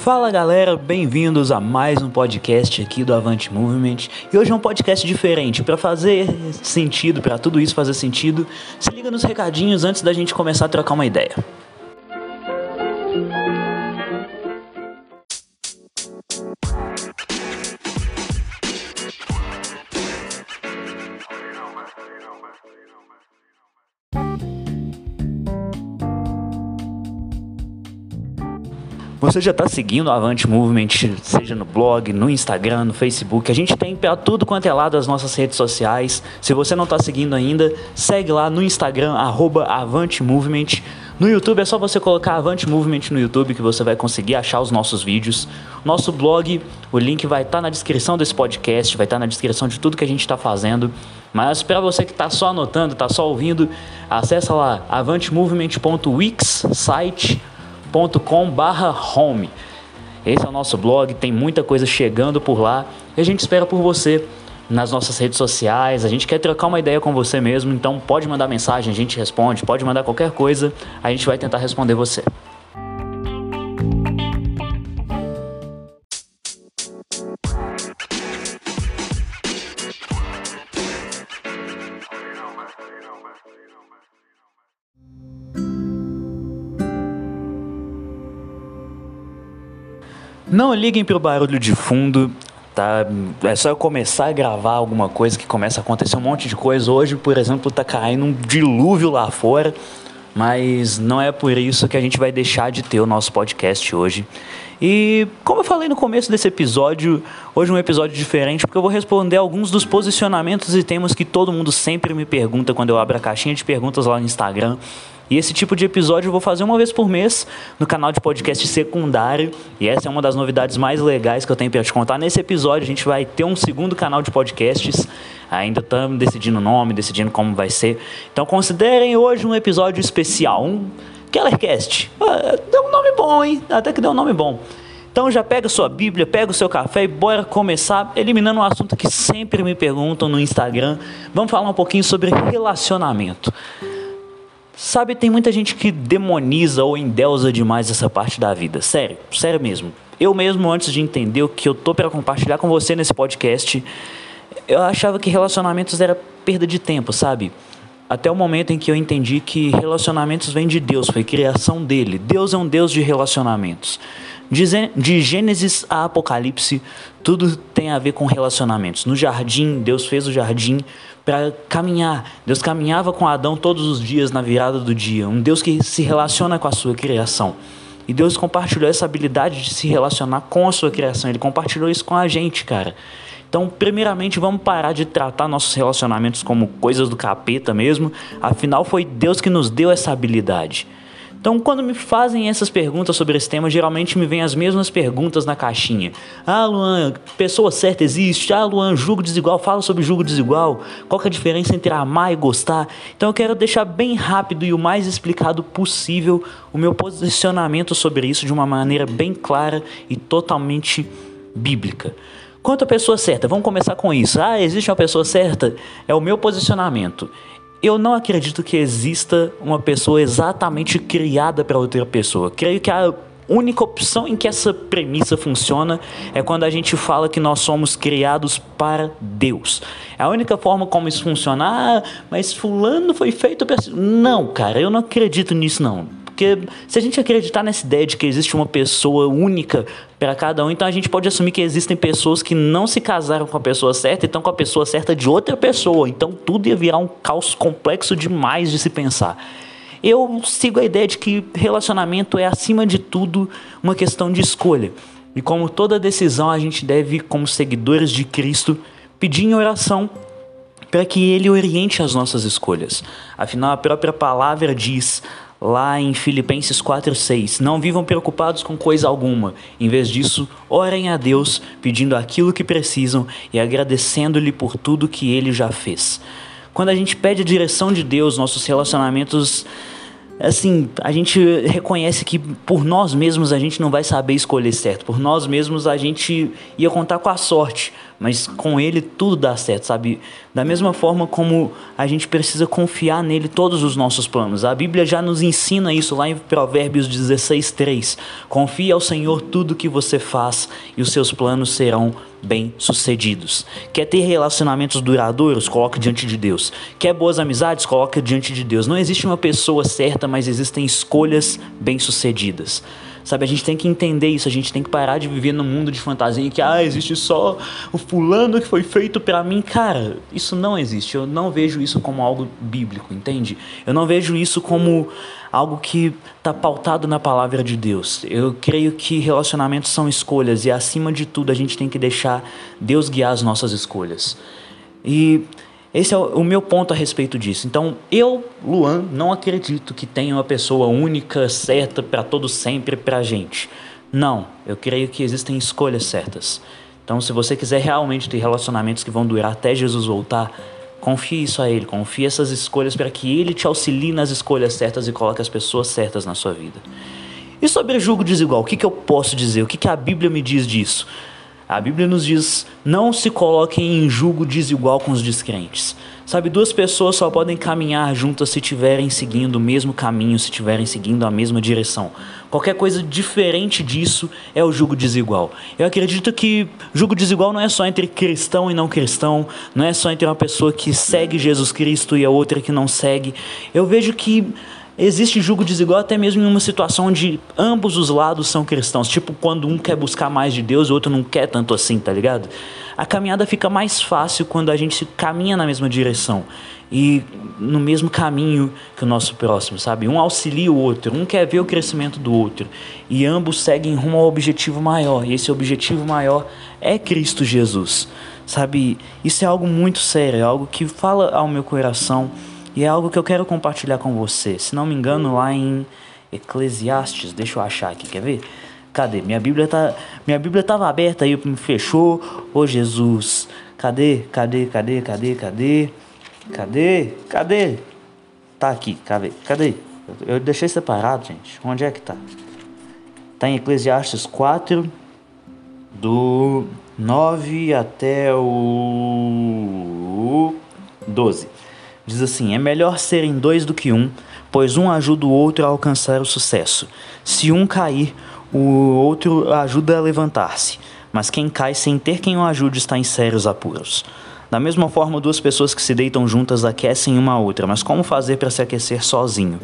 Fala galera, bem-vindos a mais um podcast aqui do Avante Movement. E hoje é um podcast diferente, para fazer sentido, para tudo isso fazer sentido. Se liga nos recadinhos antes da gente começar a trocar uma ideia. Você já está seguindo o Avante Movement, seja no blog, no Instagram, no Facebook. A gente tem para tudo quanto é lado as nossas redes sociais. Se você não está seguindo ainda, segue lá no Instagram, arroba Avante Movement. No YouTube é só você colocar Avante Movement no YouTube que você vai conseguir achar os nossos vídeos. Nosso blog, o link vai estar tá na descrição desse podcast, vai estar tá na descrição de tudo que a gente está fazendo. Mas para você que está só anotando, está só ouvindo, acessa lá avantemovement.wix site com/home. Esse é o nosso blog, tem muita coisa chegando por lá e a gente espera por você nas nossas redes sociais. A gente quer trocar uma ideia com você mesmo, então pode mandar mensagem, a gente responde, pode mandar qualquer coisa, a gente vai tentar responder você. Não liguem para o barulho de fundo, tá? É só eu começar a gravar alguma coisa que começa a acontecer um monte de coisa. Hoje, por exemplo, tá caindo um dilúvio lá fora, mas não é por isso que a gente vai deixar de ter o nosso podcast hoje. E como eu falei no começo desse episódio, hoje é um episódio diferente porque eu vou responder alguns dos posicionamentos e temas que todo mundo sempre me pergunta quando eu abro a caixinha de perguntas lá no Instagram. E esse tipo de episódio eu vou fazer uma vez por mês no canal de podcast secundário. E essa é uma das novidades mais legais que eu tenho para te contar. Nesse episódio a gente vai ter um segundo canal de podcasts. Ainda estamos decidindo o nome, decidindo como vai ser. Então considerem hoje um episódio especial, um Kellercast. Ah, deu um nome bom, hein? Até que deu um nome bom. Então já pega sua Bíblia, pega o seu café e bora começar eliminando um assunto que sempre me perguntam no Instagram. Vamos falar um pouquinho sobre relacionamento. Sabe, tem muita gente que demoniza ou endeusa demais essa parte da vida. Sério, sério mesmo. Eu mesmo, antes de entender o que eu tô para compartilhar com você nesse podcast, eu achava que relacionamentos era perda de tempo, sabe? Até o momento em que eu entendi que relacionamentos vêm de Deus, foi criação dele. Deus é um Deus de relacionamentos. De Gênesis a Apocalipse, tudo tem a ver com relacionamentos. No jardim, Deus fez o jardim para caminhar. Deus caminhava com Adão todos os dias na virada do dia. Um Deus que se relaciona com a sua criação. E Deus compartilhou essa habilidade de se relacionar com a sua criação. Ele compartilhou isso com a gente, cara. Então, primeiramente, vamos parar de tratar nossos relacionamentos como coisas do capeta mesmo. Afinal, foi Deus que nos deu essa habilidade. Então, quando me fazem essas perguntas sobre esse tema, geralmente me vêm as mesmas perguntas na caixinha. Ah, Luan, pessoa certa existe? Ah, Luan, julgo desigual, fala sobre julgo desigual. Qual é a diferença entre amar e gostar? Então, eu quero deixar bem rápido e o mais explicado possível o meu posicionamento sobre isso de uma maneira bem clara e totalmente bíblica. Quanto à pessoa certa, vamos começar com isso. Ah, existe uma pessoa certa? É o meu posicionamento. Eu não acredito que exista uma pessoa exatamente criada para outra pessoa. Creio que a única opção em que essa premissa funciona é quando a gente fala que nós somos criados para Deus. É a única forma como isso funciona. Ah, mas fulano foi feito para Não, cara, eu não acredito nisso não. Porque se a gente acreditar nessa ideia de que existe uma pessoa única para cada um, então a gente pode assumir que existem pessoas que não se casaram com a pessoa certa e estão com a pessoa certa de outra pessoa. Então tudo ia virar um caos complexo demais de se pensar. Eu sigo a ideia de que relacionamento é, acima de tudo, uma questão de escolha. E como toda decisão, a gente deve, como seguidores de Cristo, pedir em oração para que Ele oriente as nossas escolhas. Afinal, a própria palavra diz: lá em Filipenses 4:6. Não vivam preocupados com coisa alguma. Em vez disso, orem a Deus, pedindo aquilo que precisam e agradecendo-lhe por tudo que ele já fez. Quando a gente pede a direção de Deus, nossos relacionamentos assim, a gente reconhece que por nós mesmos a gente não vai saber escolher certo, por nós mesmos a gente ia contar com a sorte, mas com ele tudo dá certo, sabe? Da mesma forma como a gente precisa confiar nele todos os nossos planos. A Bíblia já nos ensina isso lá em Provérbios 16:3. Confie ao Senhor tudo que você faz e os seus planos serão bem-sucedidos. Quer ter relacionamentos duradouros? Coloque diante de Deus. Quer boas amizades? Coloque diante de Deus. Não existe uma pessoa certa, mas existem escolhas bem-sucedidas. Sabe, a gente tem que entender isso, a gente tem que parar de viver num mundo de fantasia que ah, existe só o fulano que foi feito para mim. Cara, isso não existe. Eu não vejo isso como algo bíblico, entende? Eu não vejo isso como algo que está pautado na palavra de Deus. Eu creio que relacionamentos são escolhas e acima de tudo a gente tem que deixar Deus guiar as nossas escolhas. E esse é o meu ponto a respeito disso. Então, eu, Luan, não acredito que tenha uma pessoa única, certa para todo sempre para a gente. Não, eu creio que existem escolhas certas. Então, se você quiser realmente ter relacionamentos que vão durar até Jesus voltar, confie isso a Ele, confie essas escolhas para que Ele te auxilie nas escolhas certas e coloque as pessoas certas na sua vida. E sobre julgo desigual, o que, que eu posso dizer? O que, que a Bíblia me diz disso? A Bíblia nos diz: não se coloquem em julgo desigual com os descrentes. Sabe, duas pessoas só podem caminhar juntas se estiverem seguindo o mesmo caminho, se estiverem seguindo a mesma direção. Qualquer coisa diferente disso é o julgo desigual. Eu acredito que julgo desigual não é só entre cristão e não cristão, não é só entre uma pessoa que segue Jesus Cristo e a outra que não segue. Eu vejo que existe julgo desigual até mesmo em uma situação onde ambos os lados são cristãos. Tipo, quando um quer buscar mais de Deus o outro não quer tanto assim, tá ligado? A caminhada fica mais fácil quando a gente caminha na mesma direção e no mesmo caminho que o nosso próximo, sabe? Um auxilia o outro, um quer ver o crescimento do outro e ambos seguem rumo ao objetivo maior. E esse objetivo maior é Cristo Jesus, sabe? Isso é algo muito sério, é algo que fala ao meu coração e é algo que eu quero compartilhar com você. Se não me engano, lá em Eclesiastes, deixa eu achar aqui, quer ver? Cadê? Minha Bíblia tá, minha Bíblia estava aberta aí, me fechou. Ô Jesus, cadê? Cadê? Cadê? Cadê? Cadê? Cadê? Cadê? Tá aqui, cadê? Cadê? Eu deixei separado, gente. Onde é que tá? Tá em Eclesiastes 4 do 9 até o 12. Diz assim: É melhor serem dois do que um, pois um ajuda o outro a alcançar o sucesso. Se um cair, o outro ajuda a levantar-se. Mas quem cai sem ter quem o ajude está em sérios apuros. Da mesma forma, duas pessoas que se deitam juntas aquecem uma a outra, mas como fazer para se aquecer sozinho?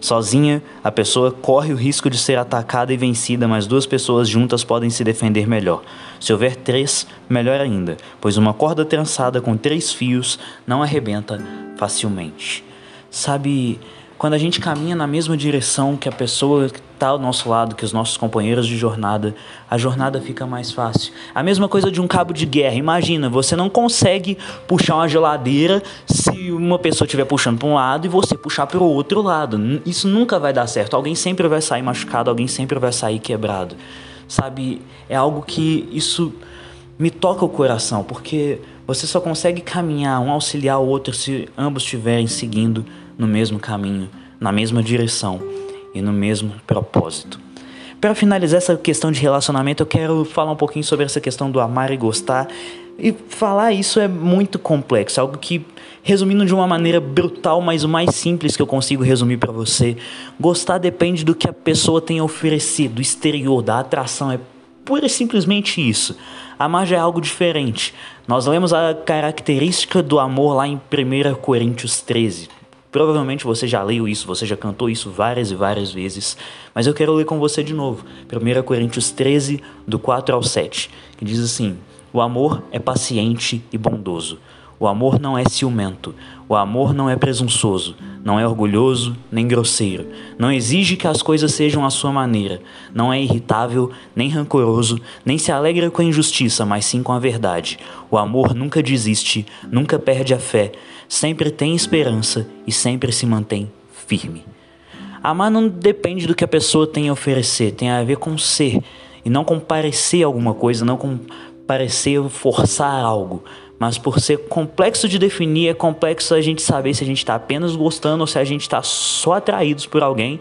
Sozinha, a pessoa corre o risco de ser atacada e vencida, mas duas pessoas juntas podem se defender melhor. Se houver três, melhor ainda, pois uma corda trançada com três fios não arrebenta facilmente. Sabe, quando a gente caminha na mesma direção que a pessoa está ao nosso lado, que os nossos companheiros de jornada, a jornada fica mais fácil. A mesma coisa de um cabo de guerra. Imagina, você não consegue puxar uma geladeira se uma pessoa estiver puxando para um lado e você puxar para o outro lado. Isso nunca vai dar certo. Alguém sempre vai sair machucado, alguém sempre vai sair quebrado. Sabe, é algo que isso me toca o coração, porque você só consegue caminhar um auxiliar o outro se ambos estiverem seguindo no mesmo caminho, na mesma direção e no mesmo propósito. Para finalizar essa questão de relacionamento, eu quero falar um pouquinho sobre essa questão do amar e gostar. E falar isso é muito complexo, algo que, resumindo de uma maneira brutal, mas o mais simples que eu consigo resumir para você, gostar depende do que a pessoa tem a oferecer, do exterior, da atração, é pura e simplesmente isso. Amar já é algo diferente. Nós lemos a característica do amor lá em 1 Coríntios 13. Provavelmente você já leu isso, você já cantou isso várias e várias vezes, mas eu quero ler com você de novo. 1 Coríntios 13, do 4 ao 7, que diz assim: O amor é paciente e bondoso. O amor não é ciumento. O amor não é presunçoso, não é orgulhoso nem grosseiro. Não exige que as coisas sejam à sua maneira. Não é irritável, nem rancoroso, nem se alegra com a injustiça, mas sim com a verdade. O amor nunca desiste, nunca perde a fé, sempre tem esperança e sempre se mantém firme. Amar não depende do que a pessoa tem a oferecer, tem a ver com ser e não com parecer alguma coisa, não com parecer forçar algo mas por ser complexo de definir, é complexo a gente saber se a gente está apenas gostando ou se a gente está só atraídos por alguém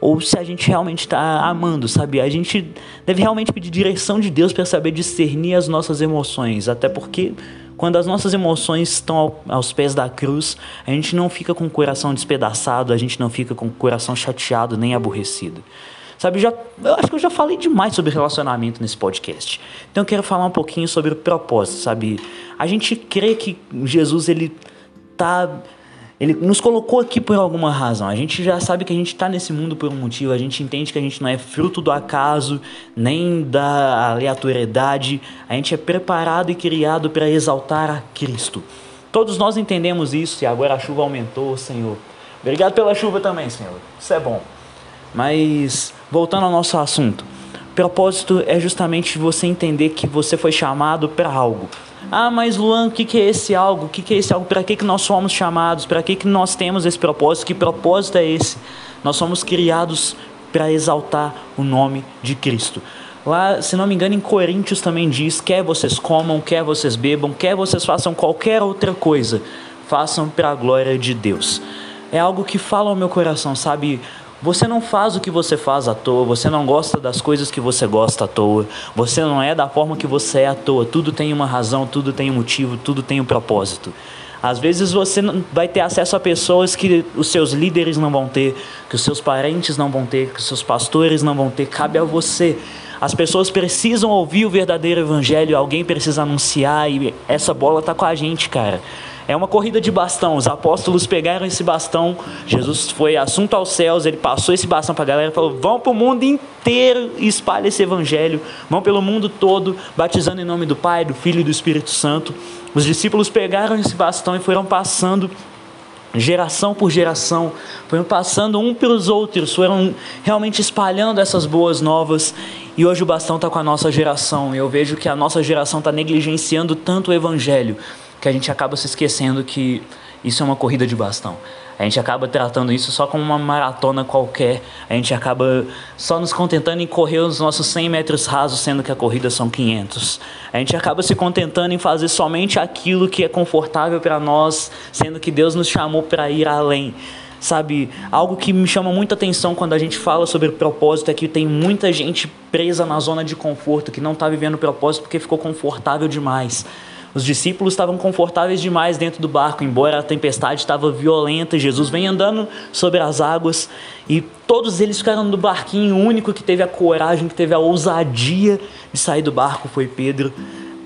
ou se a gente realmente está amando, sabe? A gente deve realmente pedir direção de Deus para saber discernir as nossas emoções, até porque quando as nossas emoções estão aos pés da cruz, a gente não fica com o coração despedaçado, a gente não fica com o coração chateado nem aborrecido. Sabe, já, eu acho que eu já falei demais sobre relacionamento nesse podcast. Então eu quero falar um pouquinho sobre o propósito, sabe? A gente crê que Jesus ele tá ele nos colocou aqui por alguma razão. A gente já sabe que a gente está nesse mundo por um motivo. A gente entende que a gente não é fruto do acaso, nem da aleatoriedade. A gente é preparado e criado para exaltar a Cristo. Todos nós entendemos isso e agora a chuva aumentou, Senhor. Obrigado pela chuva também, Senhor. Isso é bom. Mas voltando ao nosso assunto, propósito é justamente você entender que você foi chamado para algo. Ah, mas Luan, o que, que é esse algo? O que, que é esse algo? Para que, que nós somos chamados? Para que, que nós temos esse propósito? Que propósito é esse? Nós somos criados para exaltar o nome de Cristo. Lá, se não me engano, em Coríntios também diz: quer vocês comam, quer vocês bebam, quer vocês façam qualquer outra coisa, façam para a glória de Deus. É algo que fala ao meu coração, sabe? Você não faz o que você faz à toa, você não gosta das coisas que você gosta à toa, você não é da forma que você é à toa. Tudo tem uma razão, tudo tem um motivo, tudo tem um propósito. Às vezes você vai ter acesso a pessoas que os seus líderes não vão ter, que os seus parentes não vão ter, que os seus pastores não vão ter. Cabe a você. As pessoas precisam ouvir o verdadeiro evangelho, alguém precisa anunciar e essa bola tá com a gente, cara. É uma corrida de bastão. Os apóstolos pegaram esse bastão. Jesus foi assunto aos céus. Ele passou esse bastão para a galera e falou: Vão para o mundo inteiro e espalhe esse evangelho. Vão pelo mundo todo, batizando em nome do Pai, do Filho e do Espírito Santo. Os discípulos pegaram esse bastão e foram passando geração por geração, foram passando um pelos outros, foram realmente espalhando essas boas novas. E hoje o bastão está com a nossa geração. E eu vejo que a nossa geração está negligenciando tanto o evangelho que a gente acaba se esquecendo que isso é uma corrida de bastão. A gente acaba tratando isso só como uma maratona qualquer. A gente acaba só nos contentando em correr os nossos 100 metros rasos, sendo que a corrida são 500. A gente acaba se contentando em fazer somente aquilo que é confortável para nós, sendo que Deus nos chamou para ir além. Sabe, algo que me chama muita atenção quando a gente fala sobre propósito é que tem muita gente presa na zona de conforto, que não está vivendo propósito porque ficou confortável demais. Os discípulos estavam confortáveis demais dentro do barco, embora a tempestade estava violenta. Jesus vem andando sobre as águas e todos eles ficaram no barquinho. O único que teve a coragem, que teve a ousadia de sair do barco foi Pedro.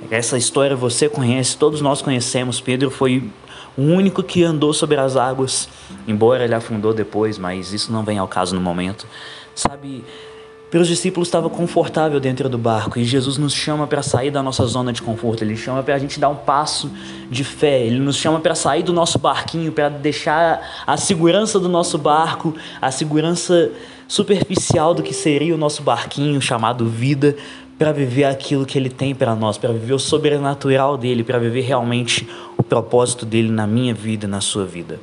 Essa história você conhece, todos nós conhecemos. Pedro foi o único que andou sobre as águas, embora ele afundou depois, mas isso não vem ao caso no momento. Sabe, para os discípulos estava confortável dentro do barco e Jesus nos chama para sair da nossa zona de conforto, ele chama para a gente dar um passo de fé, ele nos chama para sair do nosso barquinho, para deixar a segurança do nosso barco, a segurança superficial do que seria o nosso barquinho chamado vida, para viver aquilo que ele tem para nós, para viver o sobrenatural dele, para viver realmente o propósito dele na minha vida, na sua vida.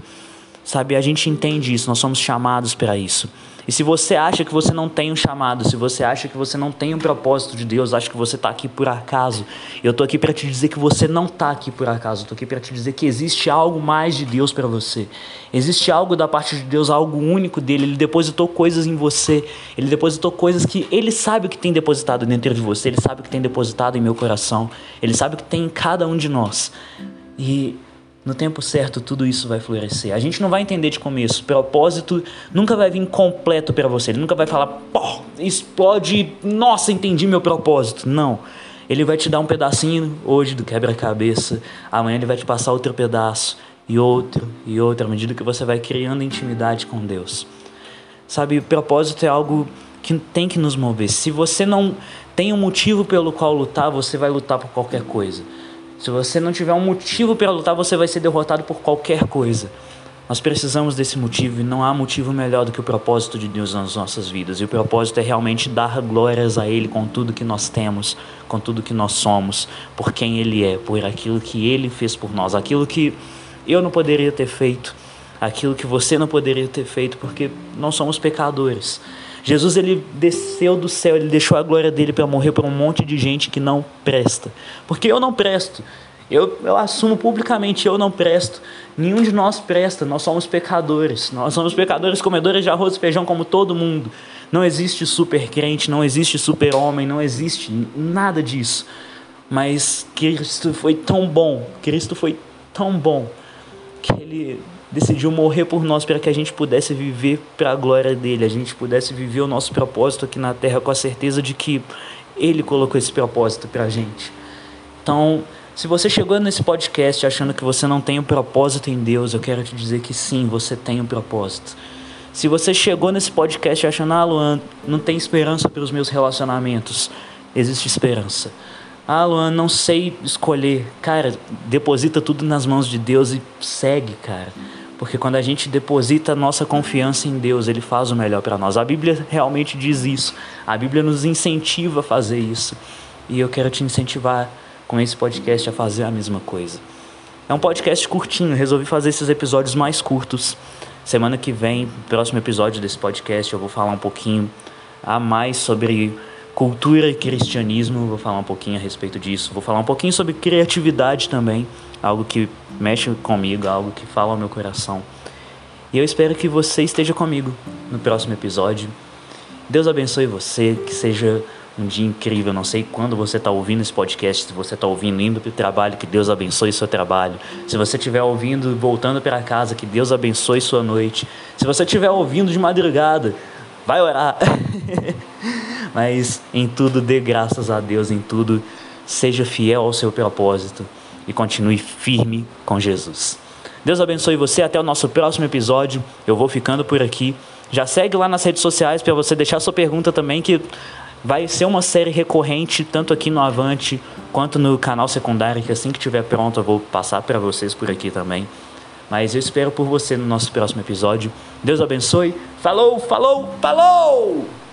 Sabe, a gente entende isso, nós somos chamados para isso. E se você acha que você não tem um chamado, se você acha que você não tem um propósito de Deus, acha que você está aqui por acaso, eu estou aqui para te dizer que você não está aqui por acaso. Estou aqui para te dizer que existe algo mais de Deus para você. Existe algo da parte de Deus, algo único dele. Ele depositou coisas em você. Ele depositou coisas que ele sabe que tem depositado dentro de você. Ele sabe que tem depositado em meu coração. Ele sabe que tem em cada um de nós. E no tempo certo tudo isso vai florescer. A gente não vai entender de começo. Propósito nunca vai vir completo para você. Ele nunca vai falar, pô, explode, nossa, entendi meu propósito. Não. Ele vai te dar um pedacinho hoje do quebra-cabeça. Amanhã ele vai te passar outro pedaço e outro e outro à medida que você vai criando intimidade com Deus. Sabe, o propósito é algo que tem que nos mover. Se você não tem um motivo pelo qual lutar, você vai lutar por qualquer coisa. Se você não tiver um motivo para lutar, você vai ser derrotado por qualquer coisa. Nós precisamos desse motivo e não há motivo melhor do que o propósito de Deus nas nossas vidas. E o propósito é realmente dar glórias a Ele com tudo que nós temos, com tudo que nós somos, por quem Ele é, por aquilo que Ele fez por nós, aquilo que eu não poderia ter feito, aquilo que você não poderia ter feito, porque nós somos pecadores. Jesus ele desceu do céu, ele deixou a glória dele para morrer por um monte de gente que não presta. Porque eu não presto. Eu, eu assumo publicamente, eu não presto. Nenhum de nós presta, nós somos pecadores. Nós somos pecadores comedores de arroz e feijão como todo mundo. Não existe super crente, não existe super homem, não existe nada disso. Mas Cristo foi tão bom, Cristo foi tão bom, que Ele decidiu morrer por nós para que a gente pudesse viver para a glória dele, a gente pudesse viver o nosso propósito aqui na terra com a certeza de que ele colocou esse propósito para a gente. Então, se você chegou nesse podcast achando que você não tem um propósito em Deus, eu quero te dizer que sim, você tem um propósito. Se você chegou nesse podcast achando, ah, Luan, não tem esperança pelos meus relacionamentos, existe esperança. Ah, Luan, não sei escolher. Cara, deposita tudo nas mãos de Deus e segue, cara. Porque quando a gente deposita nossa confiança em Deus, Ele faz o melhor para nós. A Bíblia realmente diz isso. A Bíblia nos incentiva a fazer isso. E eu quero te incentivar com esse podcast a fazer a mesma coisa. É um podcast curtinho, resolvi fazer esses episódios mais curtos. Semana que vem, próximo episódio desse podcast, eu vou falar um pouquinho a mais sobre cultura e cristianismo, vou falar um pouquinho a respeito disso. Vou falar um pouquinho sobre criatividade também, algo que mexe comigo, algo que fala ao meu coração. E eu espero que você esteja comigo no próximo episódio. Deus abençoe você, que seja um dia incrível. Não sei quando você está ouvindo esse podcast, se você está ouvindo indo para o trabalho, que Deus abençoe seu trabalho. Se você estiver ouvindo voltando para casa, que Deus abençoe sua noite. Se você estiver ouvindo de madrugada, vai orar. Mas em tudo dê graças a Deus, em tudo seja fiel ao seu propósito e continue firme com Jesus. Deus abençoe você. Até o nosso próximo episódio. Eu vou ficando por aqui. Já segue lá nas redes sociais para você deixar sua pergunta também, que vai ser uma série recorrente, tanto aqui no Avante quanto no canal secundário, que assim que estiver pronto eu vou passar para vocês por aqui também. Mas eu espero por você no nosso próximo episódio. Deus abençoe. Falou, falou, falou!